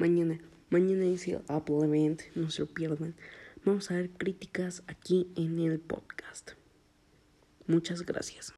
Mañana, mañana ah, es pues, el Apple Event, no se lo pierdan. Vamos a ver críticas aquí en el podcast. Muchas gracias.